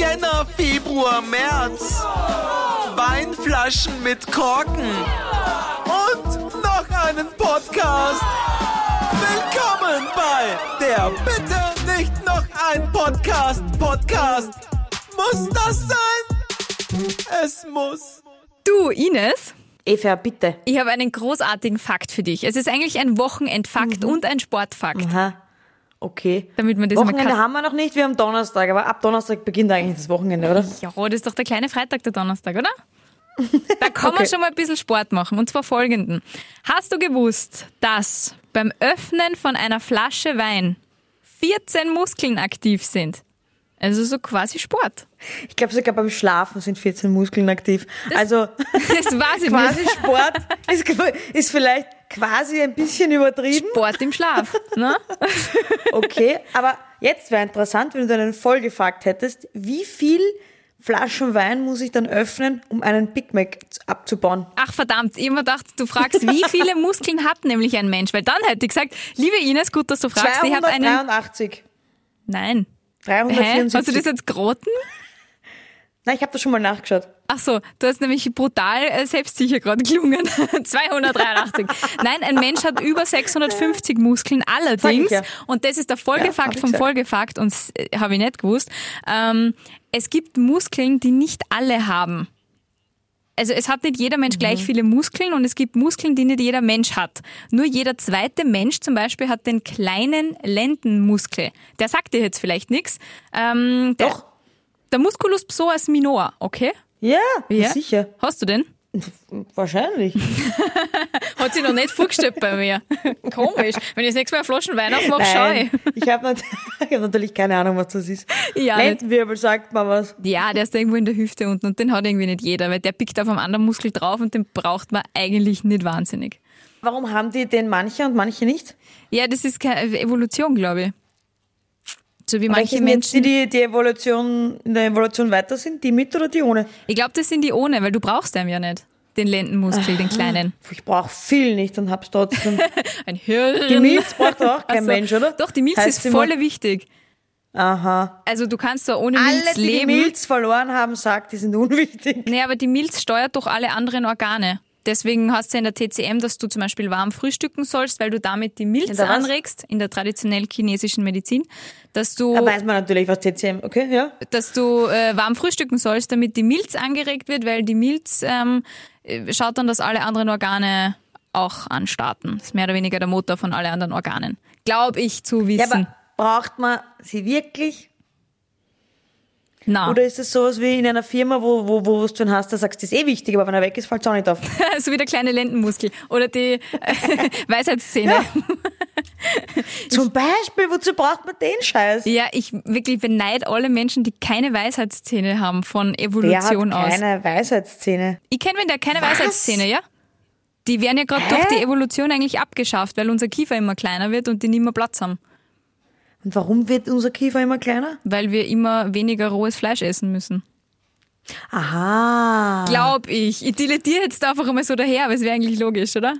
Jänner, Februar, März. Weinflaschen mit Korken. Und noch einen Podcast. Willkommen bei der Bitte nicht noch ein Podcast. Podcast. Muss das sein? Es muss. Du, Ines, Eva, bitte. ich habe einen großartigen Fakt für dich. Es ist eigentlich ein Wochenendfakt und ein Sportfakt, Aha. Okay. damit man das mal Wochenende haben wir noch nicht, wir haben Donnerstag, aber ab Donnerstag beginnt eigentlich das Wochenende, oder? Ja, das ist doch der kleine Freitag, der Donnerstag, oder? Da kann man Okay. schon mal ein bisschen Sport machen. Und zwar folgenden. Hast du gewusst, dass beim Öffnen von einer Flasche Wein 14 Muskeln aktiv sind? Also so quasi Sport. Ich glaube sogar beim Schlafen sind 14 Muskeln aktiv. also Das weiß ich quasi. Sport ist, ist vielleicht quasi ein bisschen übertrieben. Sport im Schlaf. Ne? Okay, aber jetzt wäre interessant, wenn du einen Folgefakt hättest, wie viel Flaschen Wein muss ich dann öffnen, um einen Big Mac abzubauen? Ach verdammt, ich mir gedacht, du fragst, wie viele Muskeln hat nämlich ein Mensch? Weil dann hätte ich gesagt, liebe Ines, gut, dass du fragst, ich habe einen... 283. Nein. Hä? 374. Hast du das jetzt geraten? Nein, ich habe das schon mal nachgeschaut. Ach so, du hast nämlich brutal äh, selbstsicher gerade gelungen. 283. Nein, ein Mensch hat über 650 Muskeln allerdings. Ja. Und das ist der Ja, Folgefakt ich vom. Folgefakt und äh, habe ich nicht gewusst. Ähm, es gibt Muskeln, die nicht alle haben. Also es hat nicht jeder Mensch Mhm. gleich viele Muskeln und es gibt Muskeln, die nicht jeder Mensch hat. Nur jeder zweite Mensch zum Beispiel hat den kleinen Lendenmuskel. Der sagt dir jetzt vielleicht nichts. Ähm, Doch. Der Musculus psoas minor, okay? Ja, Ja. sicher. Hast du den? Wahrscheinlich. Hat sich noch nicht vorgestellt bei mir. Komisch. Wenn ich das nächste Mal Flaschen Wein aufmache, schau ich. Ich habe hab natürlich keine Ahnung, was das ist. Ja, nicht. Lendenwirbel sagt mal was. Ja, der ist da irgendwo in der Hüfte unten und den hat irgendwie nicht jeder, weil der pickt auf einem anderen Muskel drauf und den braucht man eigentlich nicht wahnsinnig. Warum haben die den manche und manche nicht? Ja, das ist keine Evolution, glaube ich. So wie Welche manche die, Menschen. die, die Evolution, in der Evolution weiter sind? Die mit oder die ohne? Ich glaube, das sind die ohne, weil du brauchst den ja nicht. Den Lendenmuskel, den kleinen. Ich brauche viel nicht und hab's trotzdem. Ein Hirn. Die Milz braucht auch kein Ach so. Mensch, oder? Doch, die Milz Heißt ist voll wichtig. Aha. Also du kannst zwar ohne Alle, Milz die die leben. Milz verloren haben, sagt, die sind unwichtig. Nee, aber die Milz steuert doch alle anderen Organe. Deswegen hast du in der TCM, dass du zum Beispiel warm frühstücken sollst, weil du damit die Milz In anregst, in der traditionell chinesischen Medizin, dass du, Da weiß man natürlich, was TCM, okay, ja? dass du äh, warm frühstücken sollst, damit die Milz angeregt wird, weil die Milz ähm, äh, schaut dann, dass alle anderen Organe auch anstarten. Das ist mehr oder weniger der Motor von allen anderen Organen. Glaube ich zu Ja, wissen. aber braucht man sie wirklich? Na, Oder ist es sowas wie in einer Firma, wo, wo, wo du einen hast, da sagst, das ist eh wichtig, aber wenn er weg ist, fällt es auch nicht auf. so wie der kleine Lendenmuskel oder die äh, Weisheitszähne. Zum Beispiel, wozu braucht man den Scheiß? Ja, ich wirklich beneid alle Menschen, die keine Weisheitszähne haben von Evolution aus. keine Weisheitszähne. Ich kenne wen, der keine Was? Weisheitszähne, ja? Die werden ja gerade durch die Evolution eigentlich abgeschafft, weil unser Kiefer immer kleiner wird und die nicht mehr Platz haben. Und warum wird unser Kiefer immer kleiner? Weil wir immer weniger rohes Fleisch essen müssen. Aha. Glaub ich. Ich dilettiere jetzt einfach einmal so daher, aber es wäre eigentlich logisch, oder?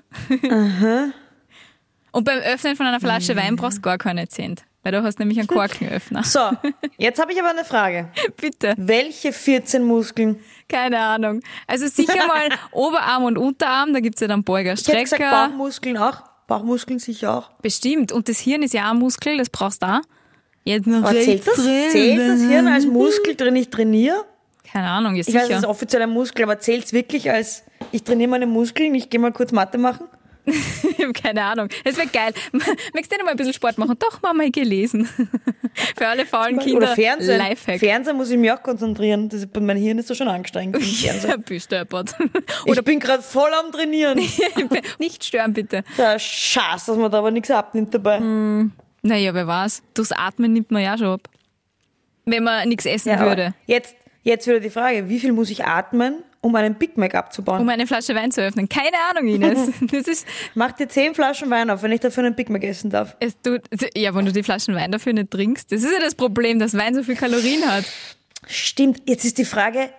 Und beim Öffnen von einer Flasche Wein brauchst du gar keine Zähne. Weil du hast nämlich einen Korkenöffner. So, jetzt habe ich aber eine Frage. Bitte. Welche 14 Muskeln? Keine Ahnung. Also sicher mal Oberarm und Unterarm, da gibt's ja dann Beuger, Ich hätte gesagt, Strecker. Bauchmuskeln auch. Bauchmuskeln sicher auch. Bestimmt. Und das Hirn ist ja auch ein Muskel, das brauchst du auch. Jetzt noch Aber zählt das, zählt das Hirn als. Muskel, drin ich trainiere? Keine Ahnung, ist Ich weiß, es ist sicher. offiziell ein Muskel, aber zählt es wirklich als, ich trainiere meine Muskeln, ich gehe mal kurz Mathe machen? Ich habe keine Ahnung. Es wäre geil. Möchtest du nicht mal ein bisschen Sport machen? Doch, Mama, ich gelesen. Für alle faulen Kinder. Oder Fernsehen. Lifehack. Fernsehen muss ich mich auch konzentrieren. Das ist, mein Hirn ist so schon angestrengt. Ja, bist deppert. Ich bin gerade voll am Trainieren. Nicht stören, bitte. Der Schatz, dass man da aber nichts abnimmt dabei. Naja, wer weiß. Durchs Atmen nimmt man ja schon ab. Wenn man nichts essen Ja, würde. Jetzt, jetzt wieder die Frage, wie viel muss ich atmen, um einen Big Mac abzubauen? Um eine Flasche Wein zu öffnen. Keine Ahnung, Ines. Das ist, Mach dir 10 Flaschen Wein auf, wenn ich dafür einen Big Mac essen darf. es tut, ja, wenn du die Flaschen Wein dafür nicht trinkst. Das ist ja das Problem, dass Wein so viel Kalorien hat. Stimmt, jetzt ist die Frage,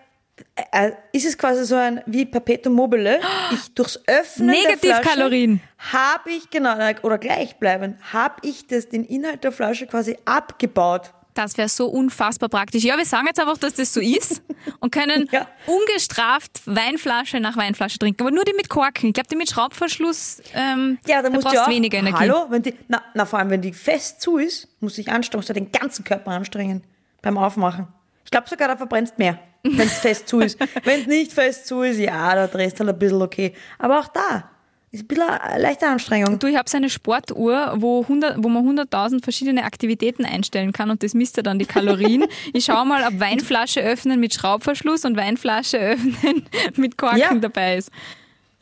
äh, äh, ist es quasi so ein wie Perpetuum mobile? Ich durchs Öffnen Negativkalorien. habe ich, genau, oder gleichbleibend, habe ich das, den Inhalt der Flasche quasi abgebaut. Das wäre so unfassbar praktisch. Ja, wir sagen jetzt einfach, dass das so ist und können Ja. ungestraft Weinflasche nach Weinflasche trinken. Aber nur die mit Korken. Ich glaube, die mit Schraubverschluss, ähm, Ja, da musst brauchst du auch, weniger Energie. Hallo, wenn die, na, na, vor allem, wenn die fest zu ist, musst du dich anstrengen, musst du den ganzen Körper anstrengen beim Aufmachen. Ich glaube sogar, da verbrennst mehr, wenn es fest zu ist. Wenn es nicht fest zu ist, ja, da drehst du halt ein bisschen okay. Aber auch da ist ein bisschen eine leichte Anstrengung. Du, ich habe so eine Sportuhr, wo, 100, wo man 100.000 verschiedene Aktivitäten einstellen kann und das misst ja dann die Kalorien. Ich schaue mal, ob Weinflasche öffnen mit Schraubverschluss und Weinflasche öffnen mit Korken Ja. dabei ist.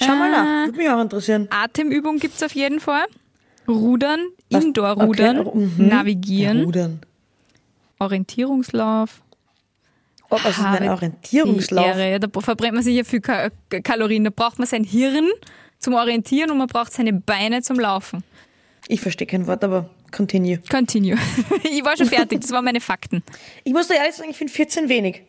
Schau mal Äh. nach, würde mich auch interessieren. Atemübung gibt's auf jeden Fall. Rudern, Indoor-Rudern, Okay, mhm. Navigieren, Rudern. Orientierungslauf. Oh, was ist denn ein Orientierungslauf? Ehre. Da verbrennt man sicher viel Ka Kalorien. Da braucht man sein Hirn zum Orientieren und man braucht seine Beine zum Laufen. Ich verstehe kein Wort, aber continue. Continue. Ich war schon fertig, das waren meine Fakten. Ich muss dir ehrlich sagen, ich finde 14 wenig.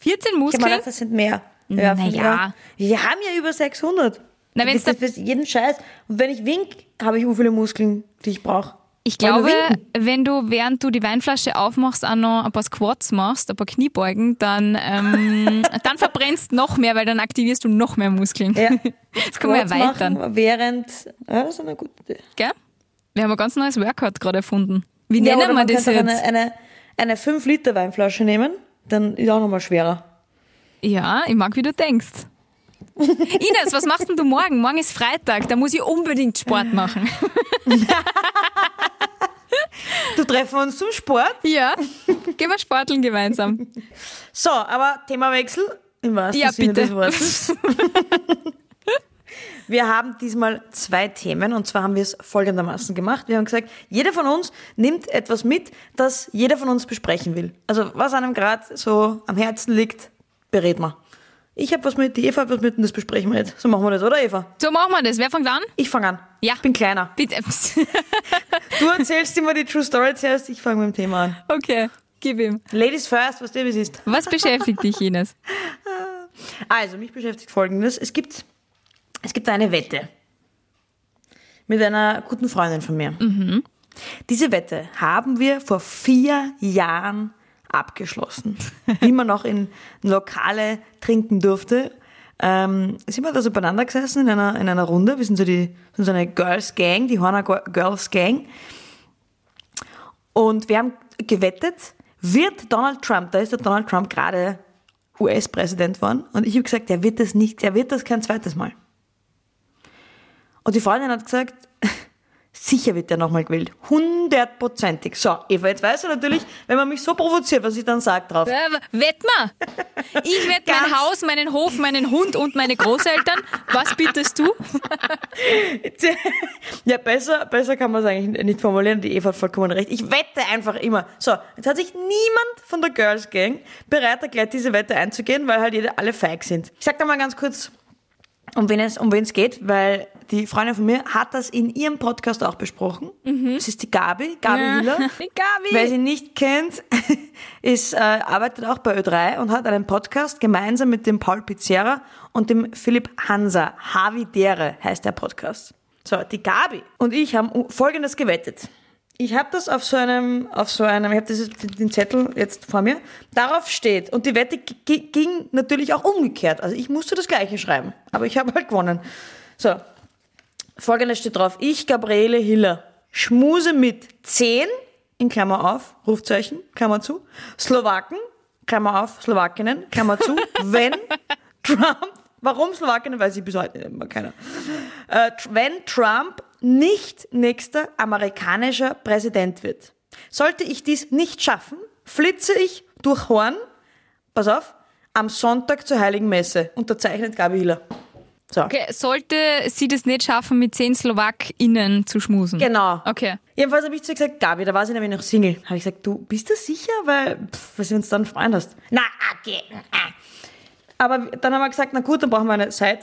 14 Ich habe mir Muskeln? gedacht, das sind mehr. Ich ja. auch. Wir haben ja über 600. Na, wenn's das, das, jeden Scheiß. Und wenn ich wink, habe ich so viele Muskeln, die ich brauche. Ich glaube, wenn du, während du die Weinflasche aufmachst, auch noch ein paar Squats machst, ein paar Kniebeugen, dann, ähm, dann verbrennst noch mehr, weil dann aktivierst du noch mehr Muskeln. Ja. Das wir Squats erweitern. machen, während. Ja, das ist eine gute Idee. Gell? Wir haben ein ganz neues Workout gerade erfunden. Wie Ja, nennen wir man das jetzt? eine, eine, eine 5-Liter-Weinflasche nehmen, dann ist auch nochmal schwerer. Ja, ich mag, wie du denkst. Ines, was machst denn du morgen? Morgen ist Freitag, da muss ich unbedingt Sport machen. Du treffen wir uns zum Sport. Ja, gehen wir sporteln gemeinsam. So, aber Themawechsel im wahrsten Ja, Sinne bitte. des Wortes. Wir haben diesmal zwei Themen und zwar haben wir es folgendermaßen gemacht. Wir haben gesagt, jeder von uns nimmt etwas mit, das jeder von uns besprechen will. Also was einem gerade so am Herzen liegt, berät man. Ich habe was mit, die Eva hat was mit und das besprechen wir jetzt. So machen wir das, oder Eva? So machen wir das. Wer fängt an? Ich fange an. Ja. Ich bin kleiner. Bitte. Du erzählst immer die True Story zuerst, ich fange mit dem Thema an. Okay, gib ihm. Ladies first, was dir wie ist. Was beschäftigt dich, Ines? Also, mich beschäftigt Folgendes. Es gibt, es gibt eine Wette mit einer guten Freundin von mir. Diese Wette haben wir vor vier Jahren abgeschlossen, man noch in Lokale trinken durfte. Ähm, sind wir da so beieinander gesessen in einer, in einer Runde. Wir sind so, die, sind so eine Girls Gang, die Horner Girls Gang. Und wir haben gewettet, wird Donald Trump, da ist der Donald Trump gerade US-Präsident geworden, und ich habe gesagt, der wird das nicht, der wird das kein zweites Mal. Und die Freundin hat gesagt, sicher wird der nochmal gewählt. Hundertprozentig. So, Eva, jetzt weißt du natürlich, wenn man mich so provoziert, was ich dann sage drauf. Äh, Wett mal! Ich wette mein Haus, meinen Hof, meinen Hund und meine Großeltern. Was bietest du? Ja, besser, besser kann man es eigentlich nicht formulieren. Die Eva hat vollkommen recht. Ich wette einfach immer. So, jetzt hat sich niemand von der Girls Gang bereit erklärt, diese Wette einzugehen, weil halt alle feig sind. Ich sag da mal ganz kurz, um wen es, um wen es geht, weil die Freundin von mir hat das in ihrem Podcast auch besprochen. Das ist die Gabi, Gabi Hiller. Die Gabi. Wer sie nicht kennt, ist, äh, arbeitet auch bei Ö3 und hat einen Podcast gemeinsam mit dem Paul Pizzerra und dem Philipp Hansa. Havidere heißt der Podcast. So, die Gabi und ich haben Folgendes gewettet. Ich habe das auf so einem, auf so einem, ich habe den Zettel jetzt vor mir. Darauf steht und die Wette ging natürlich auch umgekehrt. Also ich musste das Gleiche schreiben, aber ich habe halt gewonnen. So, Folgendes steht drauf. Ich, Gabriele Hiller, schmuse mit 10, in Klammer auf, Rufzeichen, Klammer zu, Slowaken, Klammer auf, Slowakinnen, Klammer zu, wenn Trump, warum Slowakinnen, weiß ich bis heute immer keiner, äh, wenn Trump nicht nächster amerikanischer Präsident wird. Sollte ich dies nicht schaffen, flitze ich durch Horn, pass auf, am Sonntag zur Heiligen Messe, unterzeichnet Gabi Hiller. So. Okay, sollte sie das nicht schaffen, mit zehn SlowakInnen zu schmusen? Genau. Okay. Jedenfalls habe ich zu ihr gesagt, Gabi, da war sie nämlich noch Single. Habe ich gesagt, du bist du sicher? Weil, pff, weil sie uns dann freuen hast. Na, okay. ah. Aber dann haben wir gesagt, na gut, dann brauchen wir eine Side,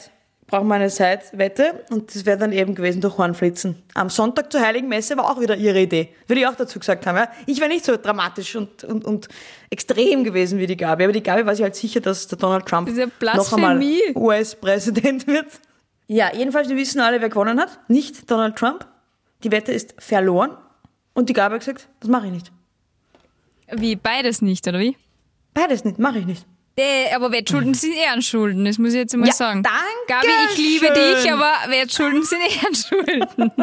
brauchen wir eine Side-Wette und das wäre dann eben gewesen durch Hornflitzen. Am Sonntag zur Heiligen Messe war auch wieder ihre Idee. Würde ich auch dazu gesagt haben, ja. Ich wäre nicht so dramatisch und, und, und extrem gewesen wie die Gabi. Aber die Gabi war sich halt sicher, dass der Donald Trump Das ist ja noch einmal. US-Präsident wird. Ja, jedenfalls, wir wissen alle, wer gewonnen hat. Nicht Donald Trump. Die Wette ist verloren. Und die Gabi hat gesagt, das mache ich nicht. Wie, beides nicht, oder wie? Beides nicht, mache ich nicht. Aber Wettschulden sind Ehrenschulden, das muss ich jetzt einmal Ja, sagen. danke Gabi, ich liebe schön. dich, aber Wettschulden sind Ehrenschulden.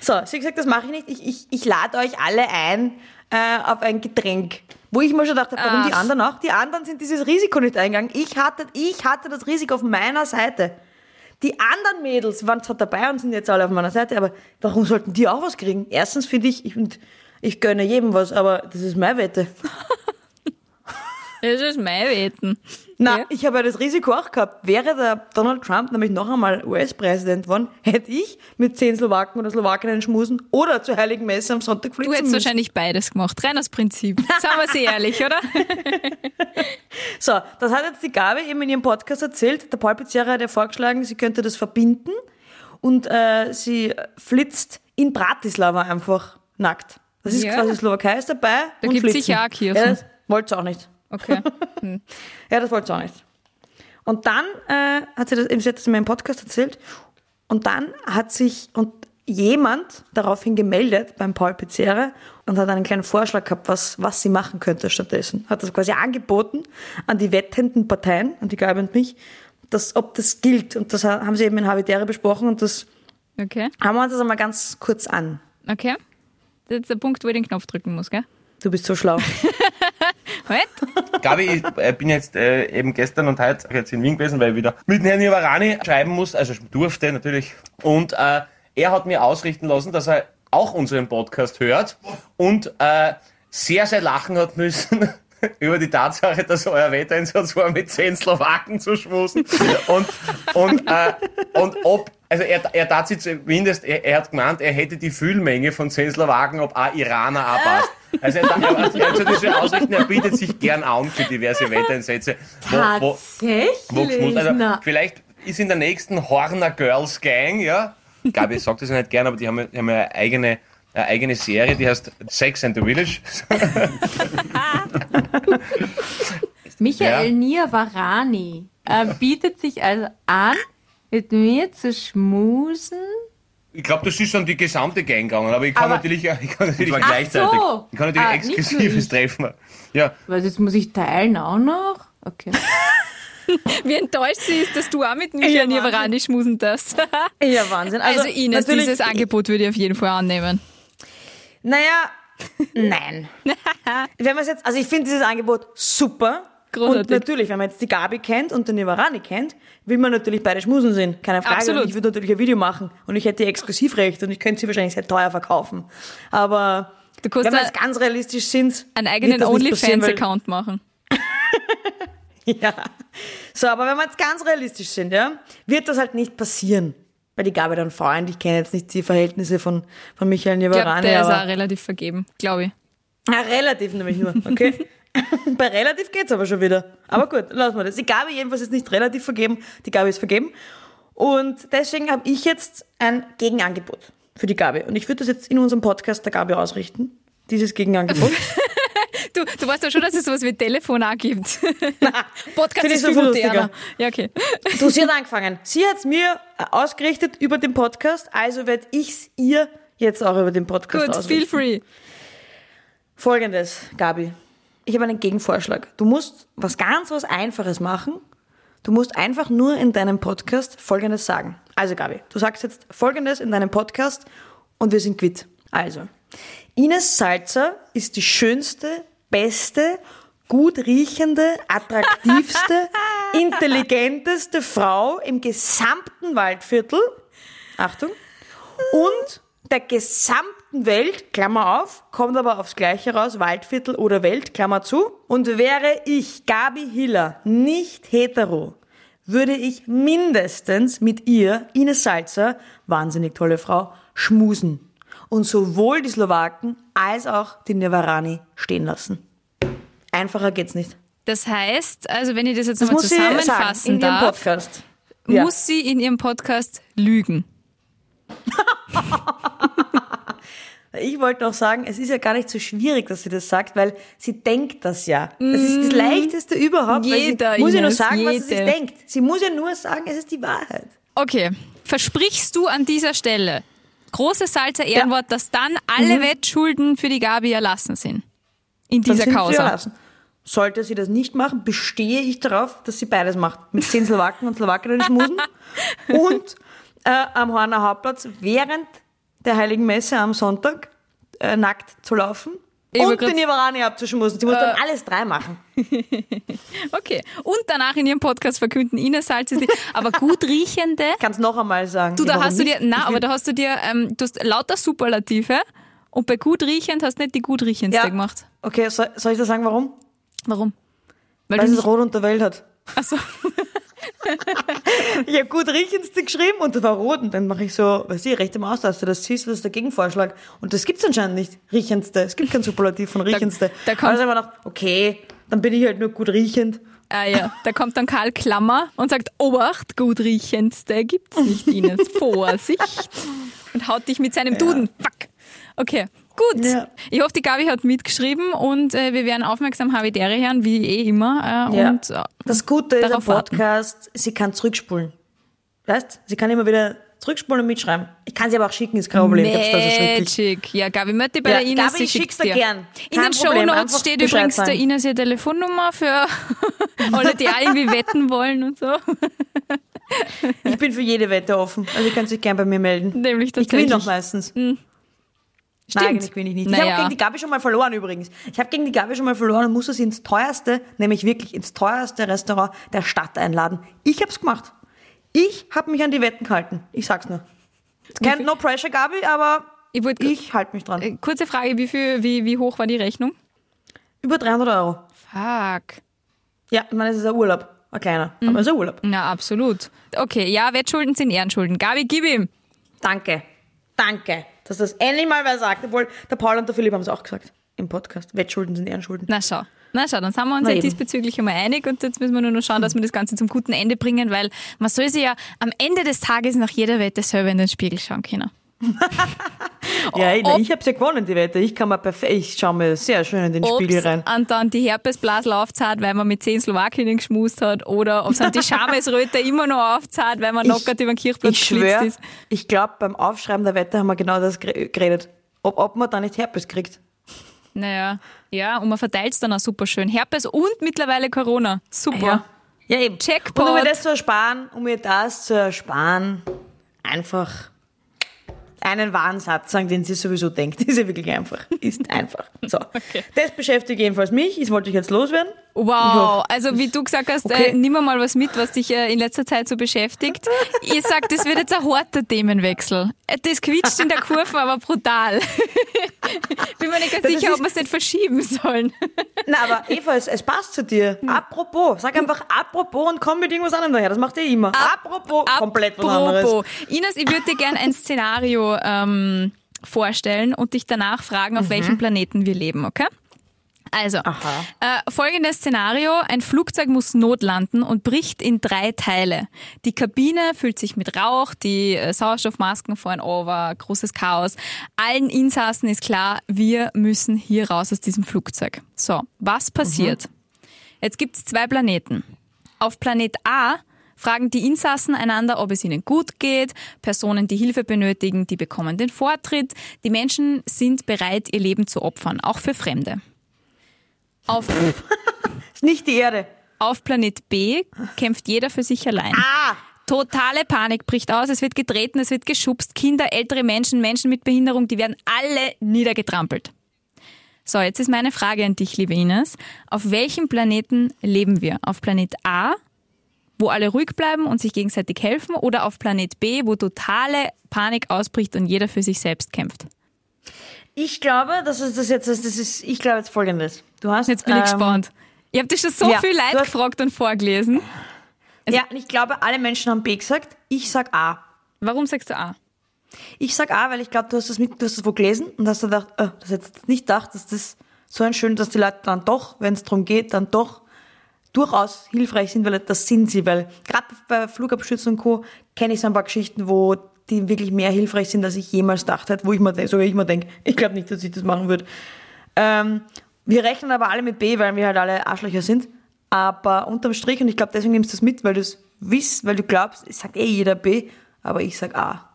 So, hat gesagt, das mache ich nicht. Ich, ich, ich lade euch alle ein äh, auf ein Getränk. Wo ich mir schon dachte, warum Ach. die anderen auch? Die anderen sind dieses Risiko nicht eingegangen. Ich hatte, ich hatte das Risiko auf meiner Seite. Die anderen Mädels waren zwar dabei und sind jetzt alle auf meiner Seite, aber warum sollten die auch was kriegen? Erstens finde ich, ich, ich gönne jedem was, aber das ist meine Wette. Das ist mein Wetten. Na, Ja. ich habe ja das Risiko auch gehabt. Wäre der Donald Trump nämlich noch einmal US-Präsident geworden, hätte ich mit zehn Slowaken oder Slowakinnen schmusen oder zur Heiligen Messe am Sonntag fliegen Du hättest müssen. wahrscheinlich beides gemacht. Rein aus Prinzip. Sagen wir sie ehrlich, oder? So, das hat jetzt die Gabi eben in ihrem Podcast erzählt. Der Paul Pizzerra hat ja vorgeschlagen, sie könnte das verbinden und äh, sie flitzt in Bratislava einfach nackt. Das ist Ja. quasi Slowakei ist dabei. Da gibt's flitzen. sicher auch Kirchen. Ja, das wollte sie auch nicht. Okay. Ja, das wollte sie auch nicht. Und dann äh, hat sie das, eben, sie hat das in meinem Podcast erzählt. Und dann hat sich und jemand daraufhin gemeldet beim Paul Pizzerra und hat einen kleinen Vorschlag gehabt, was, was sie machen könnte stattdessen. Hat das quasi angeboten an die wettenden Parteien, an die Gabi und mich, dass, ob das gilt. Und das haben sie eben in Habitäre besprochen und das Okay. haben wir uns das einmal ganz kurz an. Okay. Das ist der Punkt, wo ich den Knopf drücken muss, gell? Du bist so schlau. Halt. Gabi, ich äh, bin jetzt äh, eben gestern und heute jetzt in Wien gewesen, weil ich wieder mit Herrn Ivarani schreiben muss, also durfte natürlich. Und äh, er hat mir ausrichten lassen, dass er auch unseren Podcast hört und äh, sehr, sehr lachen hat müssen über die Tatsache, dass euer Wetteinsatz war, mit zehn Slowaken zu schmusen. Und, und, äh, und ob, also er, er tat sich zumindest, er, er hat gemeint, er hätte die Fühlmenge von zehn Slowaken, ob auch Iraner auch passt. Also er, er, er, er hat so diese Ausrichten, er bietet sich gern an für diverse Wetteinsätze. Wo, wo, Tatsächlich? wo also vielleicht ist in der nächsten Horner Girls Gang, ja, Gabi sagt das ja nicht gern, aber die haben, ja- die haben ja eine eigene, eine eigene Serie, die heißt Sex and the Village. Michael Ja. Niavarani äh, bietet sich also an, mit mir zu schmusen. Ich glaube, das ist schon die gesamte Gang gegangen, aber ich kann Aber- natürlich, ich kann natürlich, gleichzeitig. so. ich kann natürlich Ah, exklusives treffen. Ja, Was, jetzt muss ich teilen auch noch? Okay. Wie enttäuscht sie ist, dass du auch mit Ja, Michael Wahnsinn. Niavarani schmusen darfst. ja, Wahnsinn. Also, Ines, natürlich- dieses Angebot würde ich auf jeden Fall annehmen. Naja, nein. wenn man jetzt, also ich finde dieses Angebot super. Großartig. Und natürlich, wenn man jetzt die Gabi kennt und den Nivarani kennt, will man natürlich beide schmusen sehen. Keine Frage. Absolut. Und ich würde natürlich ein Video machen und ich hätte Exklusivrecht und ich könnte sie wahrscheinlich sehr teuer verkaufen. Aber wenn wir jetzt ganz realistisch sind, einen eigenen OnlyFans-Account machen. Ja. So, aber wenn wir jetzt ganz realistisch sind, ja, wird das halt nicht passieren. Weil die Gabi dann Freund, ich kenne jetzt nicht die Verhältnisse von, von Michael Ich glaube, Nivarani, der ist auch relativ vergeben, glaube ich. Ja, relativ nämlich nur, okay? Bei relativ geht's aber schon wieder. Aber gut, lassen wir das. Die Gabi jedenfalls ist nicht relativ vergeben, die Gabi ist vergeben. Und deswegen habe ich jetzt ein Gegenangebot für die Gabi. Und ich würde das jetzt in unserem Podcast der Gabi ausrichten, dieses Gegenangebot. Du, du weißt doch schon, dass es sowas wie Telefon auch gibt. Podcast Finde ich ist so viel moderner. Ja, okay. Du, sie hat angefangen. Sie hat's mir äh, ausgerichtet über den Podcast, also werde ich's ihr jetzt auch über den Podcast Gut, ausrichten. feel free. Folgendes, Gabi. Ich habe einen Gegenvorschlag. Du musst was ganz was Einfaches machen. Du musst einfach nur in deinem Podcast Folgendes sagen. Also, Gabi, du sagst jetzt Folgendes in deinem Podcast und wir sind quitt. Also, Ines Salzer ist die schönste, beste, gut riechende, attraktivste, intelligenteste Frau im gesamten Waldviertel. Achtung. Und der gesamten Welt, Klammer auf, kommt aber aufs Gleiche raus, Waldviertel oder Welt, Klammer zu. Und wäre ich, Gabi Hiller, nicht hetero, würde ich mindestens mit ihr, Ines Salzer, wahnsinnig tolle Frau, schmusen. Und sowohl die Slowaken als auch die Nevarani stehen lassen. Einfacher geht's nicht. Das heißt, also wenn ich das jetzt nochmal sagen zusammenfassen in ihrem darf, Podcast. Ja. muss sie in ihrem Podcast lügen. Ich wollte noch sagen, es ist ja gar nicht so schwierig, dass sie das sagt, weil sie denkt das ja. Das ist das Leichteste überhaupt. weil. Jeder, sie muss ja nur sagen, was sie sich jede. denkt. Sie muss ja nur sagen, es ist die Wahrheit. Okay, versprichst du an dieser Stelle, großes Salzer Ehrenwort, dass dann alle Mhm. Wettschulden für die Gabi erlassen sind? In dieser Causa. Sollte sie das nicht machen, bestehe ich darauf, dass sie beides macht. Mit zehn Slowaken und Slowakinnen schmusen und äh, am Horner Hauptplatz während der Heiligen Messe am Sonntag äh, nackt zu laufen Ich und den Ivarani abzuschmusen. Sie muss Äh. dann alles drei machen. Okay. Und danach in ihrem Podcast verkünden, Ines Salz ist die, aber gut riechende. Kannst noch einmal sagen. Du, da Warum hast du dir, na, Ich aber da hast du dir, ähm, du hast lauter Superlative und bei gut riechend hast du nicht die gut riechendste Ja. gemacht. Okay, soll, soll ich dir sagen, warum? Warum? Weil, Weil du es nicht, rot unter Welt hat. achso, Ich habe gut riechendste geschrieben und das war rot. Und dann mache ich so, weißt du, rechte Maustaste, das siehst du, das ist der Gegenvorschlag. Und das gibt's anscheinend nicht. Riechendste. Es gibt kein Superlativ von riechendste. da kommt- also ich mir gedacht, okay, dann bin ich halt nur gut riechend. ah ja, da kommt dann Karl Klammer und sagt, Obacht, gut riechendste gibt's nicht, Ines. Vorsicht. Und haut dich mit seinem Duden. Fuck. Okay. Gut. Ja. Ich hoffe, die Gabi hat mitgeschrieben und äh, wir werden aufmerksam Havidere hören, wie eh immer. Äh, Ja. Und äh, Das Gute ist am darauf warten. Podcast, sie kann zurückspulen. Weißt? Sie kann immer wieder zurückspulen und mitschreiben. Ich kann sie aber auch schicken, ist kein Problem. Da so. Magic. Ja, Gabi, dich bei Ja, der Ines, Gabi, ich schick's dir gern. In den Problem, Shownotes einfach steht Bescheid übrigens der sagen. Ines ihre Telefonnummer für alle, die auch irgendwie wetten wollen und so. Ich bin für jede Wette offen. Also ihr könnt sich gern bei mir melden. Nämlich Ich gewinne tatsächlich. noch meistens. Stimmt. Nein, gewinne ich nicht. Ich Naja. habe gegen die Gabi schon mal verloren übrigens. Ich habe gegen die Gabi schon mal verloren und musste sie ins teuerste, nämlich wirklich ins teuerste Restaurant der Stadt einladen. Ich habe es gemacht. Ich habe mich an die Wetten gehalten. Ich sag's nur. Kein No Pressure, Gabi, aber Ich ich halte mich dran. Äh, Kurze Frage, wie, viel, wie, wie hoch war die Rechnung? Über 300 Euro. Fuck. Ja, ich meine, es ist ein Urlaub. Ein kleiner, Mhm. aber es ist ein Urlaub. Na, absolut. Okay, ja, Wettschulden sind Ehrenschulden. Gabi, gib ihm. Danke. Danke, dass das endlich mal wer sagt. Obwohl, der Paul und der Philipp haben es auch gesagt im Podcast. Wettschulden sind Ehrenschulden. Na schau. Na schau, dann sind wir uns ja diesbezüglich einmal einig und jetzt müssen wir nur noch schauen, dass wir das Ganze zum guten Ende bringen, weil man soll sich ja am Ende des Tages nach jeder Wette selber in den Spiegel schauen können. Ja, ich, ich habe ja gewonnen, die Wette. Ich kann mir perfekt, ich schaue mir sehr schön in den Spiegel Ob's rein. an dann die Herpesblasel aufzahlt, weil man mit zehn Slowakinnen geschmust hat, oder ob es die Schamesröte immer noch aufzahlt, weil man lockert über den Kirchplatz Ich schwöre, ist. ich glaube, beim Aufschreiben der Wette haben wir genau das gere- geredet. Ob, ob man da nicht Herpes kriegt. Naja, ja, und man verteilt es dann auch super schön. Herpes und mittlerweile Corona. Super. Ja, eben. Jackpot. Und um mir das zu ersparen, um mir das zu ersparen, einfach einen wahren Satz sagen, den sie sowieso denkt. Ist ja wirklich einfach. Ist einfach. So. Das beschäftigt jedenfalls mich. Das wollte ich jetzt loswerden. Wow, also wie du gesagt hast, Okay. äh, nimm mal was mit, was dich äh, in letzter Zeit so beschäftigt. Ich sag, das wird jetzt ein harter Themenwechsel. Äh, Das quietscht in der Kurve, aber brutal. Bin mir nicht ganz Das sicher, ob wir es nicht verschieben sollen. Na, aber Eva, es, es passt zu dir. Apropos. Sag einfach apropos und komm mit irgendwas anderem daher. Das macht ihr immer. apropos. komplett was anderes. Apropos. Ines, ich würde dir gerne ein Szenario ähm, vorstellen und dich danach fragen, Mhm. auf welchem Planeten wir leben, okay? Also, äh, folgendes Szenario. Ein Flugzeug muss notlanden und bricht in drei Teile. Die Kabine füllt sich mit Rauch, die äh, Sauerstoffmasken fahren over, großes Chaos. Allen Insassen ist klar, wir müssen hier raus aus diesem Flugzeug. So, was passiert? Jetzt gibt es zwei Planeten. Auf Planet A fragen die Insassen einander, ob es ihnen gut geht. Personen, die Hilfe benötigen, die bekommen den Vortritt. Die Menschen sind bereit, ihr Leben zu opfern, auch für Fremde. Auf, Ist nicht die Erde. auf Planet B kämpft jeder für sich allein. Ah! Totale Panik bricht aus, es wird getreten, es wird geschubst. Kinder, ältere Menschen, Menschen mit Behinderung, die werden alle niedergetrampelt. So, jetzt ist meine Frage an dich, liebe Ines. Auf welchem Planeten leben wir? Auf Planet A, wo alle ruhig bleiben und sich gegenseitig helfen, oder auf Planet B, wo totale Panik ausbricht und jeder für sich selbst kämpft? Ich glaube, das ist das jetzt, das ist, ich glaube jetzt folgendes. Du hast. Jetzt bin ich ähm, gespannt. Ihr habt dich schon so ja, viel du Leid hast- gefragt und vorgelesen. Ja, und ich glaube, alle Menschen haben B gesagt. Ich sag A. Warum sagst du A? Ich sag A, weil ich glaube, du hast das mit, du hast das wo gelesen und hast gedacht, äh, das jetzt nicht gedacht, dass das so ein schön, dass die Leute dann doch, wenn es darum geht, dann doch durchaus hilfreich sind, weil das sind sie, weil gerade bei Flugabstürzen und Co. kenne ich so ein paar Geschichten, wo die wirklich mehr hilfreich sind, als ich jemals gedacht hätte, wo ich mir denk- sogar ich mir denke, ich glaube nicht, dass ich das machen würde. Ähm, wir rechnen aber alle mit B, weil wir halt alle Arschlöcher sind. Aber unterm Strich, und ich glaube, deswegen nimmst du das mit, weil du es wisst, weil du glaubst, es sagt eh jeder B, aber ich sag A.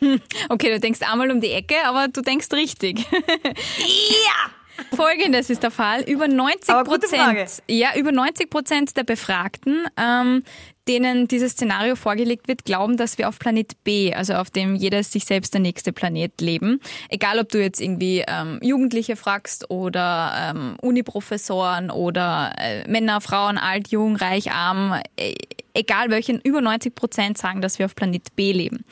Okay, du denkst einmal um die Ecke, aber du denkst richtig. Ja! Folgendes ist der Fall. Über 90 Aber gute Frage. Prozent, ja, über 90 Prozent der Befragten, ähm, denen dieses Szenario vorgelegt wird, glauben, dass wir auf Planet B, also auf dem jeder sich selbst der nächste Planet leben. Egal, ob du jetzt irgendwie ähm, Jugendliche fragst oder ähm, Uniprofessoren oder äh, Männer, Frauen, alt, jung, reich, arm, äh, egal welchen, über 90 Prozent sagen, dass wir auf Planet B leben.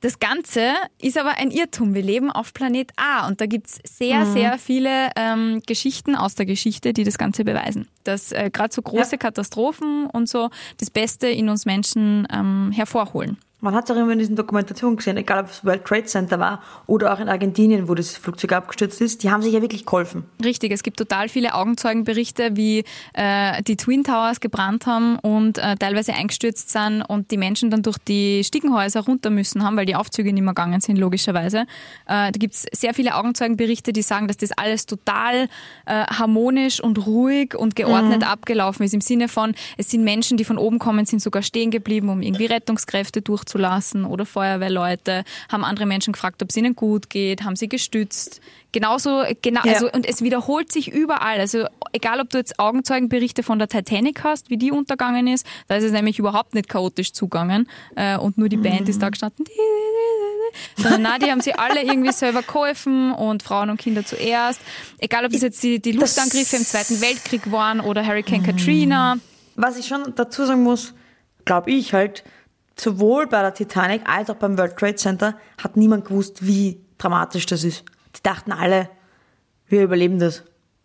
Das Ganze ist aber ein Irrtum. Wir leben auf Planet A und da gibt's sehr, sehr viele ähm, Geschichten aus der Geschichte, die das Ganze beweisen. Dass äh, gerade so große Ja. Katastrophen und so das Beste in uns Menschen ähm, hervorholen. Man hat es auch immer in diesen Dokumentationen gesehen, egal ob es World Trade Center war oder auch in Argentinien, wo das Flugzeug abgestürzt ist, die haben sich ja wirklich geholfen. Richtig, es gibt total viele Augenzeugenberichte, wie äh, die Twin Towers gebrannt haben und äh, teilweise eingestürzt sind und die Menschen dann durch die Stiegenhäuser runter müssen haben, weil die Aufzüge nicht mehr gegangen sind, logischerweise. Äh, da gibt es sehr viele Augenzeugenberichte, die sagen, dass das alles total äh, harmonisch und ruhig und geordnet abgelaufen ist. Im Sinne von, es sind Menschen, die von oben kommen, sind sogar stehen geblieben, um irgendwie Rettungskräfte durchzulassen oder Feuerwehrleute, haben andere Menschen gefragt, ob es ihnen gut geht, haben sie gestützt. Genauso, genau, Ja. also und es wiederholt sich überall. Also egal, ob du jetzt Augenzeugenberichte von der Titanic hast, wie die untergegangen ist, da ist es nämlich überhaupt nicht chaotisch zugangen äh, und nur die Band ist da gestanden. Sondern nein, die haben sie alle irgendwie selber geholfen und Frauen und Kinder zuerst. Egal, ob das jetzt die, die Luftangriffe im Zweiten Weltkrieg waren oder Hurricane Katrina. Was ich schon dazu sagen muss, glaube ich halt, sowohl bei der Titanic als auch beim World Trade Center hat niemand gewusst, wie dramatisch das ist. Die dachten alle, wir überleben das.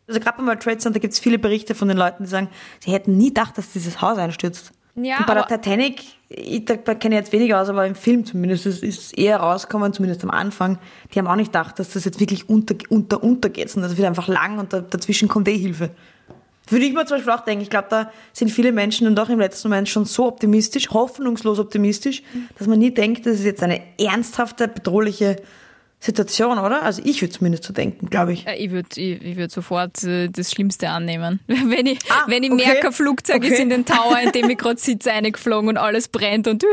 Also gerade beim World Trade Center gibt es viele Berichte von den Leuten, die sagen, sie hätten nie gedacht, dass dieses Haus einstürzt. Ja, Und bei der Titanic, ich, da kenne ich jetzt weniger aus, aber im Film zumindest ist es eher rausgekommen, zumindest am Anfang. Die haben auch nicht gedacht, dass das jetzt wirklich unter, unter, untergeht, sondern das wird einfach lang und da, dazwischen kommt eh Hilfe. Würde ich mir zum Beispiel auch denken, ich glaube, da sind viele Menschen dann doch im letzten Moment schon so optimistisch, hoffnungslos optimistisch, dass man nie denkt, das ist jetzt eine ernsthafte, bedrohliche Situation, oder? Also ich würde zumindest so denken, glaube ich. Äh, Ich würde ich, ich würd sofort äh, das Schlimmste annehmen. Wenn ich, Ah, wenn ich okay. merke, ein Flugzeug ist Okay. in den Tower, in dem ich gerade sitze, eingeflogen und alles brennt und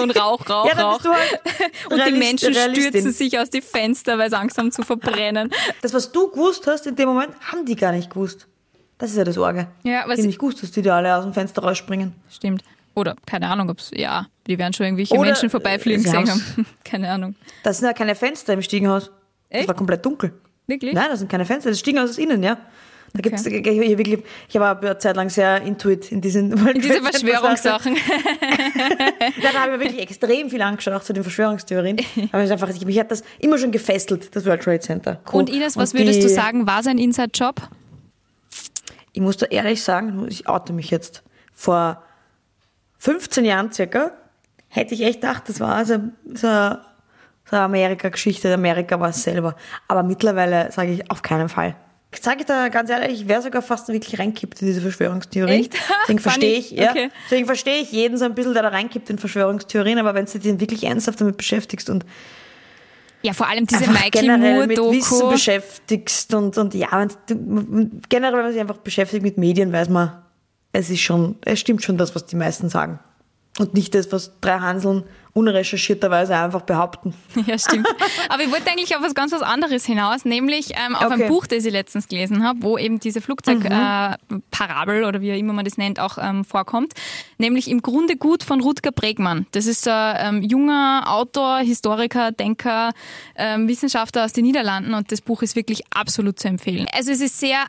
und Rauch, Rauch, Ja, Rauch. halt und die Realist- Menschen Realistin. stürzen sich aus die Fenster, weil sie Angst haben zu verbrennen. Das, was du gewusst hast in dem Moment, haben die gar nicht gewusst. Das ist ja das Orge. Ja, was- nicht gewusst, dass die da alle aus dem Fenster rausspringen. Stimmt. Oder keine Ahnung, ob's ja, die werden schon irgendwelche Oder, Menschen vorbeifliegen äh, sie gesehen haben. keine Ahnung. Das sind ja keine Fenster im Stiegenhaus. Das Echt? war komplett dunkel. Wirklich? Nein, das sind keine Fenster. Das Stiegenhaus ist innen, ja. Da gibt's ich, ich, wirklich, ich war eine Zeit lang sehr intuit in diesen In diese Verschwörungssachen. Da habe ich mir wirklich extrem viel angeschaut, auch zu den Verschwörungstheorien. Aber es ist einfach, mich hat das immer schon gefesselt, das World Trade Center. Und Ines, was Und würdest du sagen, war sein Inside-Job? Ich muss da ehrlich sagen, ich oute mich jetzt. Vor 15 Jahren circa hätte ich echt gedacht, das war so, so, so eine Amerika-Geschichte. Amerika war es selber. Aber mittlerweile sage ich auf keinen Fall. Ich sage da ganz ehrlich, ich wäre sogar fast wirklich reinkippt in diese Verschwörungstheorien. Echt? Deswegen verstehe ich, ja, Okay. deswegen verstehe ich jeden so ein bisschen, der da reinkippt in Verschwörungstheorien. Aber wenn du dich wirklich ernsthaft damit beschäftigst und Ja, vor allem diese einfach Michael generell mit Wissen beschäftigst und, und ja, wenn du, generell, wenn man sich einfach beschäftigt mit Medien, weiß man, es ist schon, es stimmt schon das, was die meisten sagen. Und nicht das, was drei Hanseln unrecherchierterweise einfach behaupten. Ja, stimmt. Aber ich wollte eigentlich auf was ganz was anderes hinaus, nämlich ähm, auf Okay. ein Buch, das ich letztens gelesen habe, wo eben diese Flugzeugparabel äh, Parabel oder wie immer man das nennt, auch ähm, vorkommt. Nämlich im Grunde gut von Rutger Bregmann. Das ist ein ähm, junger Autor, Historiker, Denker, ähm, Wissenschaftler aus den Niederlanden und das Buch ist wirklich absolut zu empfehlen. Also es ist sehr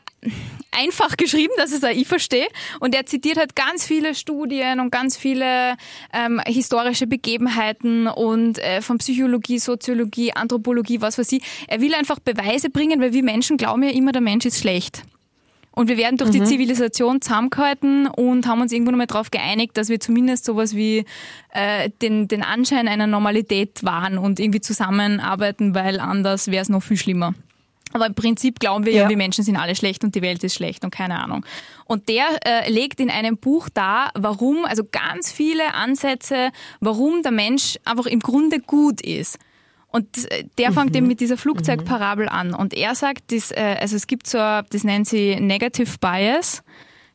einfach geschrieben, dass es auch ich verstehe. Und er zitiert halt ganz viele Studien und ganz viele ähm, historische Begebenheiten und äh, von Psychologie, Soziologie, Anthropologie, was weiß ich. Er will einfach Beweise bringen, weil wir Menschen glauben ja immer, der Mensch ist schlecht. Und wir werden durch die Zivilisation zusammengehalten und haben uns irgendwann mal darauf geeinigt, dass wir zumindest sowas wie äh, den, den Anschein einer Normalität wahren und irgendwie zusammenarbeiten, weil anders wäre es noch viel schlimmer. Aber im Prinzip glauben wir ja, wir Menschen sind alle schlecht und die Welt ist schlecht und keine Ahnung. Und der äh, legt in einem Buch dar, warum, also ganz viele Ansätze, warum der Mensch einfach im Grunde gut ist. Und äh, der fängt eben mit dieser Flugzeugparabel an. Und er sagt, das, äh, also es gibt so, das nennen sie Negative Bias,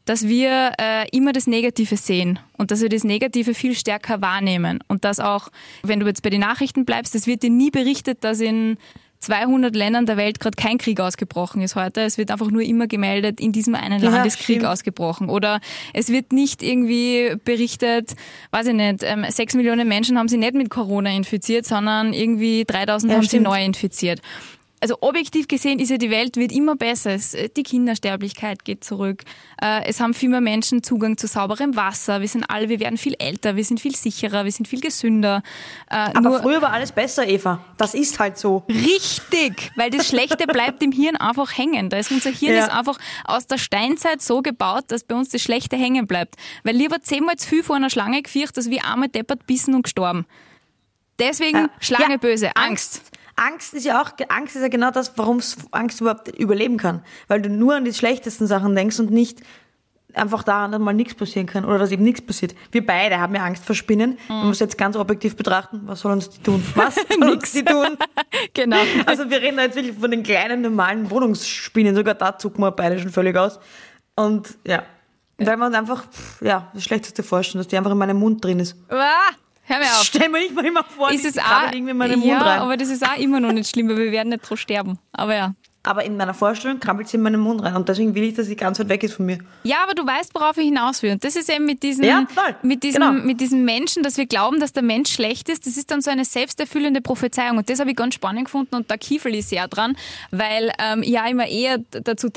dass wir äh, immer das Negative sehen und dass wir das Negative viel stärker wahrnehmen. Und dass auch, wenn du jetzt bei den Nachrichten bleibst, es wird dir nie berichtet, dass in 200 Ländern der Welt gerade kein Krieg ausgebrochen ist heute. Es wird einfach nur immer gemeldet, in diesem einen Ja, Land ist Krieg stimmt. ausgebrochen. Oder es wird nicht irgendwie berichtet, weiß ich nicht, ähm, sechs Millionen Menschen haben sie nicht mit Corona infiziert, sondern irgendwie 3000 Ja, haben stimmt. sie neu infiziert. Also objektiv gesehen ist ja die Welt wird immer besser. Es, äh, die Kindersterblichkeit geht zurück. Äh, Es haben viel mehr Menschen Zugang zu sauberem Wasser. Wir sind alle, wir werden viel älter, wir sind viel sicherer, wir sind viel gesünder. Äh, Aber nur früher war alles besser, Eva. Das ist halt so. richtig, weil das Schlechte bleibt im Hirn einfach hängen. Da ist unser Hirn Ja. ist einfach aus der Steinzeit so gebaut, dass bei uns das Schlechte hängen bleibt. Weil lieber zehnmal zu viel vor einer Schlange gefürcht, als wie einmal deppert bissen und gestorben. Deswegen Ja. Schlange Ja, böse, Angst. Angst ist ja auch, Angst ist ja genau das, warum Angst überhaupt überleben kann. Weil du nur an die schlechtesten Sachen denkst und nicht einfach daran, dass mal nichts passieren kann oder dass eben nichts passiert. Wir beide haben ja Angst vor Spinnen. Wenn wir es jetzt ganz objektiv betrachten, was soll uns die tun? Was soll uns die tun? Genau. Also wir reden jetzt wirklich von den kleinen, normalen Wohnungsspinnen. Sogar da zucken wir beide schon völlig aus. Und ja, weil uns einfach, ja, das Schlechteste vorstellen, dass die einfach in meinem Mund drin ist. Ah, hör mir auf. Stell mir nicht mal immer vor, ist es auch, irgendwie in meinen ja, Mund rein. aber das ist auch immer noch nicht schlimm, weil wir werden nicht drauf sterben. Aber ja. Aber in meiner Vorstellung krabbelt sie in meinen Mund rein. Und deswegen will ich, dass sie ganz weit weg ist von mir. Ja, aber du weißt, worauf ich hinaus will. Und das ist eben mit diesem, Ja, mit diesem, Genau. mit diesem Menschen, dass wir glauben, dass der Mensch schlecht ist. Das ist dann so eine selbsterfüllende Prophezeiung. Und das habe ich ganz spannend gefunden. Und da kiefel ich sehr dran, weil ähm, ich ja immer eher dazu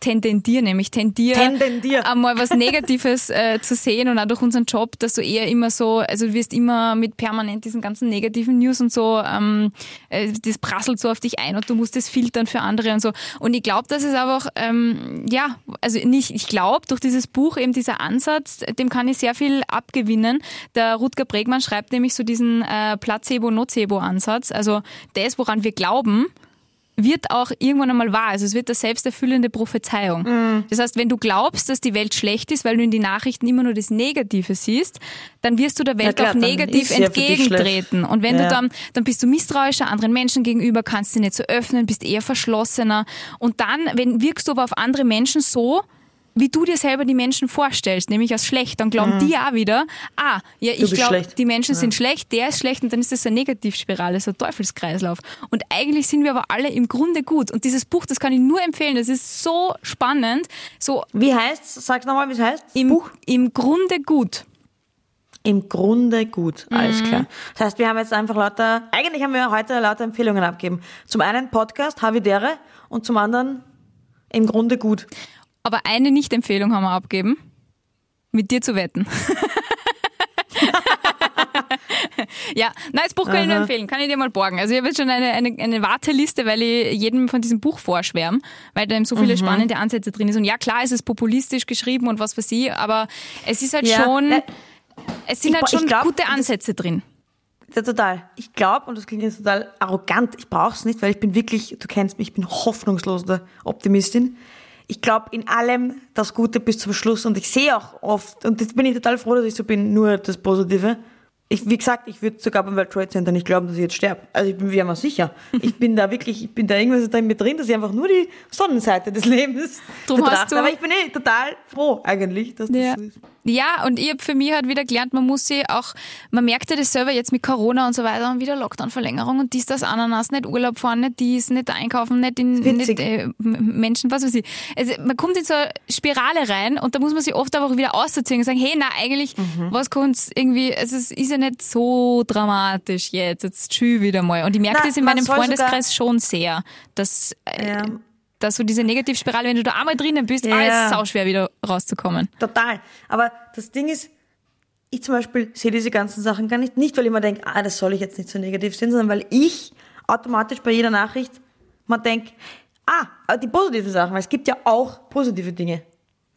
tendendiere, tendendier nämlich, tendiere Tendendier. einmal was Negatives äh, zu sehen und auch durch unseren Job, dass du eher immer so, also du wirst immer mit permanent diesen ganzen negativen News und so, ähm, äh, das prasselt so auf dich ein und du musst das filtern für andere und so. Und ich glaube, dass es einfach, ähm, ja, also nicht, ich glaube, durch dieses Buch eben dieser Ansatz, dem kann ich sehr viel abgewinnen. Der Rutger Bregmann schreibt nämlich so diesen äh, Placebo-Nocebo-Ansatz, also das, woran wir glauben, wird auch irgendwann einmal wahr. Also es wird eine selbsterfüllende Prophezeiung. Mhm. Das heißt, wenn du glaubst, dass die Welt schlecht ist, weil du in die Nachrichten immer nur das Negative siehst, dann wirst du der Welt klar, auch negativ entgegentreten. Und wenn Ja. du dann, dann bist du misstrauischer anderen Menschen gegenüber, kannst sie nicht so öffnen, bist eher verschlossener. Und dann, wenn wirkst du aber auf andere Menschen so, wie du dir selber die Menschen vorstellst, nämlich als schlecht, dann glauben die auch wieder, ah, ja, ich Mhm. glaube, die Menschen sind schlecht, der ist schlecht und dann ist das eine Negativspirale, so ein Teufelskreislauf. Und eigentlich sind wir aber alle im Grunde gut. Und dieses Buch, das kann ich nur empfehlen, das ist so spannend, so Wie heißt's? Sag's nochmal, wie es heißt? im, Buch? im Grunde gut. Im Grunde gut, alles Mhm. klar. Das heißt, wir haben jetzt einfach lauter, eigentlich haben wir heute lauter Empfehlungen abgegeben. Zum einen Podcast, Havidere und zum anderen im Grunde gut. Aber eine Nicht-Empfehlung haben wir abgeben. Mit dir zu wetten. ja, nein, das Buch kann ich nur empfehlen, kann ich dir mal borgen. Also ich habe jetzt schon eine, eine, eine Warteliste, weil ich jedem von diesem Buch vorschwärme, weil da eben so Mhm. viele spannende Ansätze drin ist. Und ja, klar, es ist populistisch geschrieben und was für sie, aber es ist halt Ja, schon, es sind ich halt schon glaub, gute Ansätze drin. Ja, total. Ich glaube, und das klingt jetzt total arrogant, ich brauch's nicht, weil ich bin wirklich, du kennst mich, ich bin hoffnungsloser Optimistin. Ich glaube in allem das Gute bis zum Schluss und ich sehe auch oft, und jetzt bin ich total froh, dass ich so bin, nur das Positive. Ich, wie gesagt, ich würde sogar beim World Trade Center nicht glauben, dass ich jetzt sterbe. Also ich bin mir mal sicher. Ich bin da wirklich, ich bin da irgendwas da mir drin, dass ich einfach nur die Sonnenseite des Lebens Drum betrachte. Aber ich bin eh total froh eigentlich, dass das Ja. so ist. Ja, und ich habe für mich halt wieder gelernt, man muss sich auch, man merkt ja das selber jetzt mit Corona und so weiter und wieder Lockdown-Verlängerung und dies, das, Ananas, nicht Urlaub fahren, nicht dies, nicht einkaufen, nicht in nicht, äh, Menschen, was weiß ich. Also man kommt in so eine Spirale rein und da muss man sich oft aber auch wieder ausziehen und sagen, hey, na eigentlich, Mhm. was kann's irgendwie, also es ist ja nicht so dramatisch jetzt, jetzt tschü wieder mal. Und ich merke Na, das in meinem Freundeskreis schon sehr, dass, äh, Ja. Dass so diese Negativspirale, wenn du da einmal drinnen bist, Ja. ah, ist sauschwer wieder rauszukommen. Total. Aber das Ding ist, ich zum Beispiel sehe diese ganzen Sachen gar nicht, nicht weil ich mir denke, ah, das soll ich jetzt nicht so negativ sehen, sondern weil ich automatisch bei jeder Nachricht mal denke, ah, die positiven Sachen, weil es gibt ja auch positive Dinge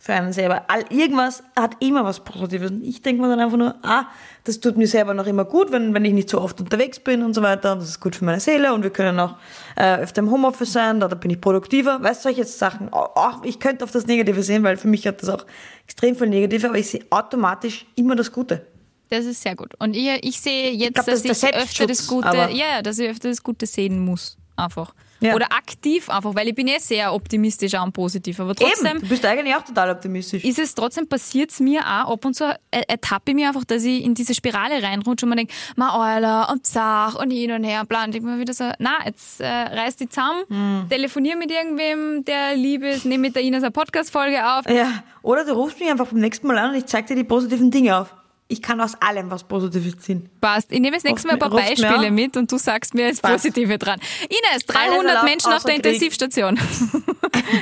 für einen selber. All, irgendwas hat immer was Positives. Und ich denke mir dann einfach nur, ah, das tut mir selber noch immer gut, wenn, wenn ich nicht so oft unterwegs bin und so weiter. Und das ist gut für meine Seele und wir können auch äh, öfter im Homeoffice sein, da, da bin ich produktiver. Weißt du, solche Sachen. Auch, auch, ich könnte auf das Negative sehen, weil für mich hat das auch extrem viel Negative, aber ich sehe automatisch immer das Gute. Das ist sehr gut. Und ich, ich sehe jetzt, glaub, das dass der ich öfter das Gute, ja, dass ich öfter das Gute sehen muss. Einfach. Ja. Oder aktiv einfach, weil ich bin eh sehr optimistisch auch und positiv. Aber trotzdem Eben, du bist eigentlich auch total optimistisch. ist es trotzdem passiert mir auch ab und zu, ertappe ich mich einfach, dass ich in diese Spirale reinrutsche und man denkt, ma Euler und Zach und hin und her und bla. Und ich mir wieder so, na, jetzt äh, reiß die zusammen, Hm. telefonier mit irgendwem, der lieb ist, nehme mit der Ines eine Podcast-Folge auf. Ja, oder du rufst mich einfach beim nächsten Mal an und ich zeig dir die positiven Dinge auf. Ich kann aus allem was Positives ziehen. Passt. Ich nehme das nächste Mal ein paar Beispiele mit und du sagst mir das. Positive dran. Ines, Alles 300 erlaubt, Menschen auf der Krieg. Intensivstation.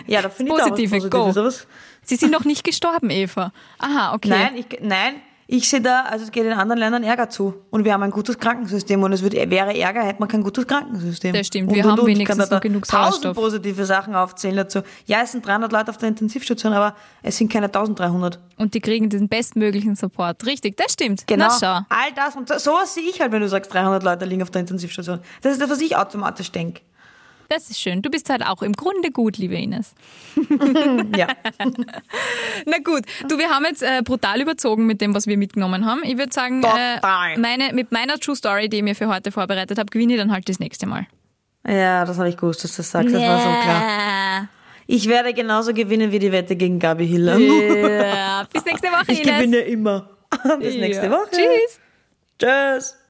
Ja, da finde ich da auch was Positive, Positives. go. Sie sind noch nicht gestorben, Eva. Aha, okay. Nein, ich, nein, ich sehe da, also es geht in anderen Ländern Ärger zu. Und wir haben ein gutes Krankensystem. Und es wird, wäre Ärger, hätte man kein gutes Krankensystem. Das stimmt, Und, wir und, haben und. Ich wenigstens kann da noch genug tausend Sauerstoff. positive Sachen aufzählen dazu. Ja, es sind 300 Leute auf der Intensivstation, aber es sind keine 1300. Und die kriegen den bestmöglichen Support. Richtig, das stimmt. Genau. Na. All das. Und so- sowas sehe ich halt, wenn du sagst, 300 Leute liegen auf der Intensivstation. Das ist das, was ich automatisch denke. Das ist schön. Du bist halt auch im Grunde gut, liebe Ines. Ja. Na gut, du, wir haben jetzt äh, brutal überzogen mit dem, was wir mitgenommen haben. Ich würde sagen, äh, meine, mit meiner True Story, die ich mir für heute vorbereitet habe, gewinne ich dann halt das nächste Mal. ja, das habe ich gewusst, dass du das sagst. Das war so klar. Ich werde genauso gewinnen wie die Wette gegen Gabi Hiller. Ja, bis nächste Woche, Ich Ines. gewinne immer. Bis nächste Ja. Woche. Tschüss. Tschüss.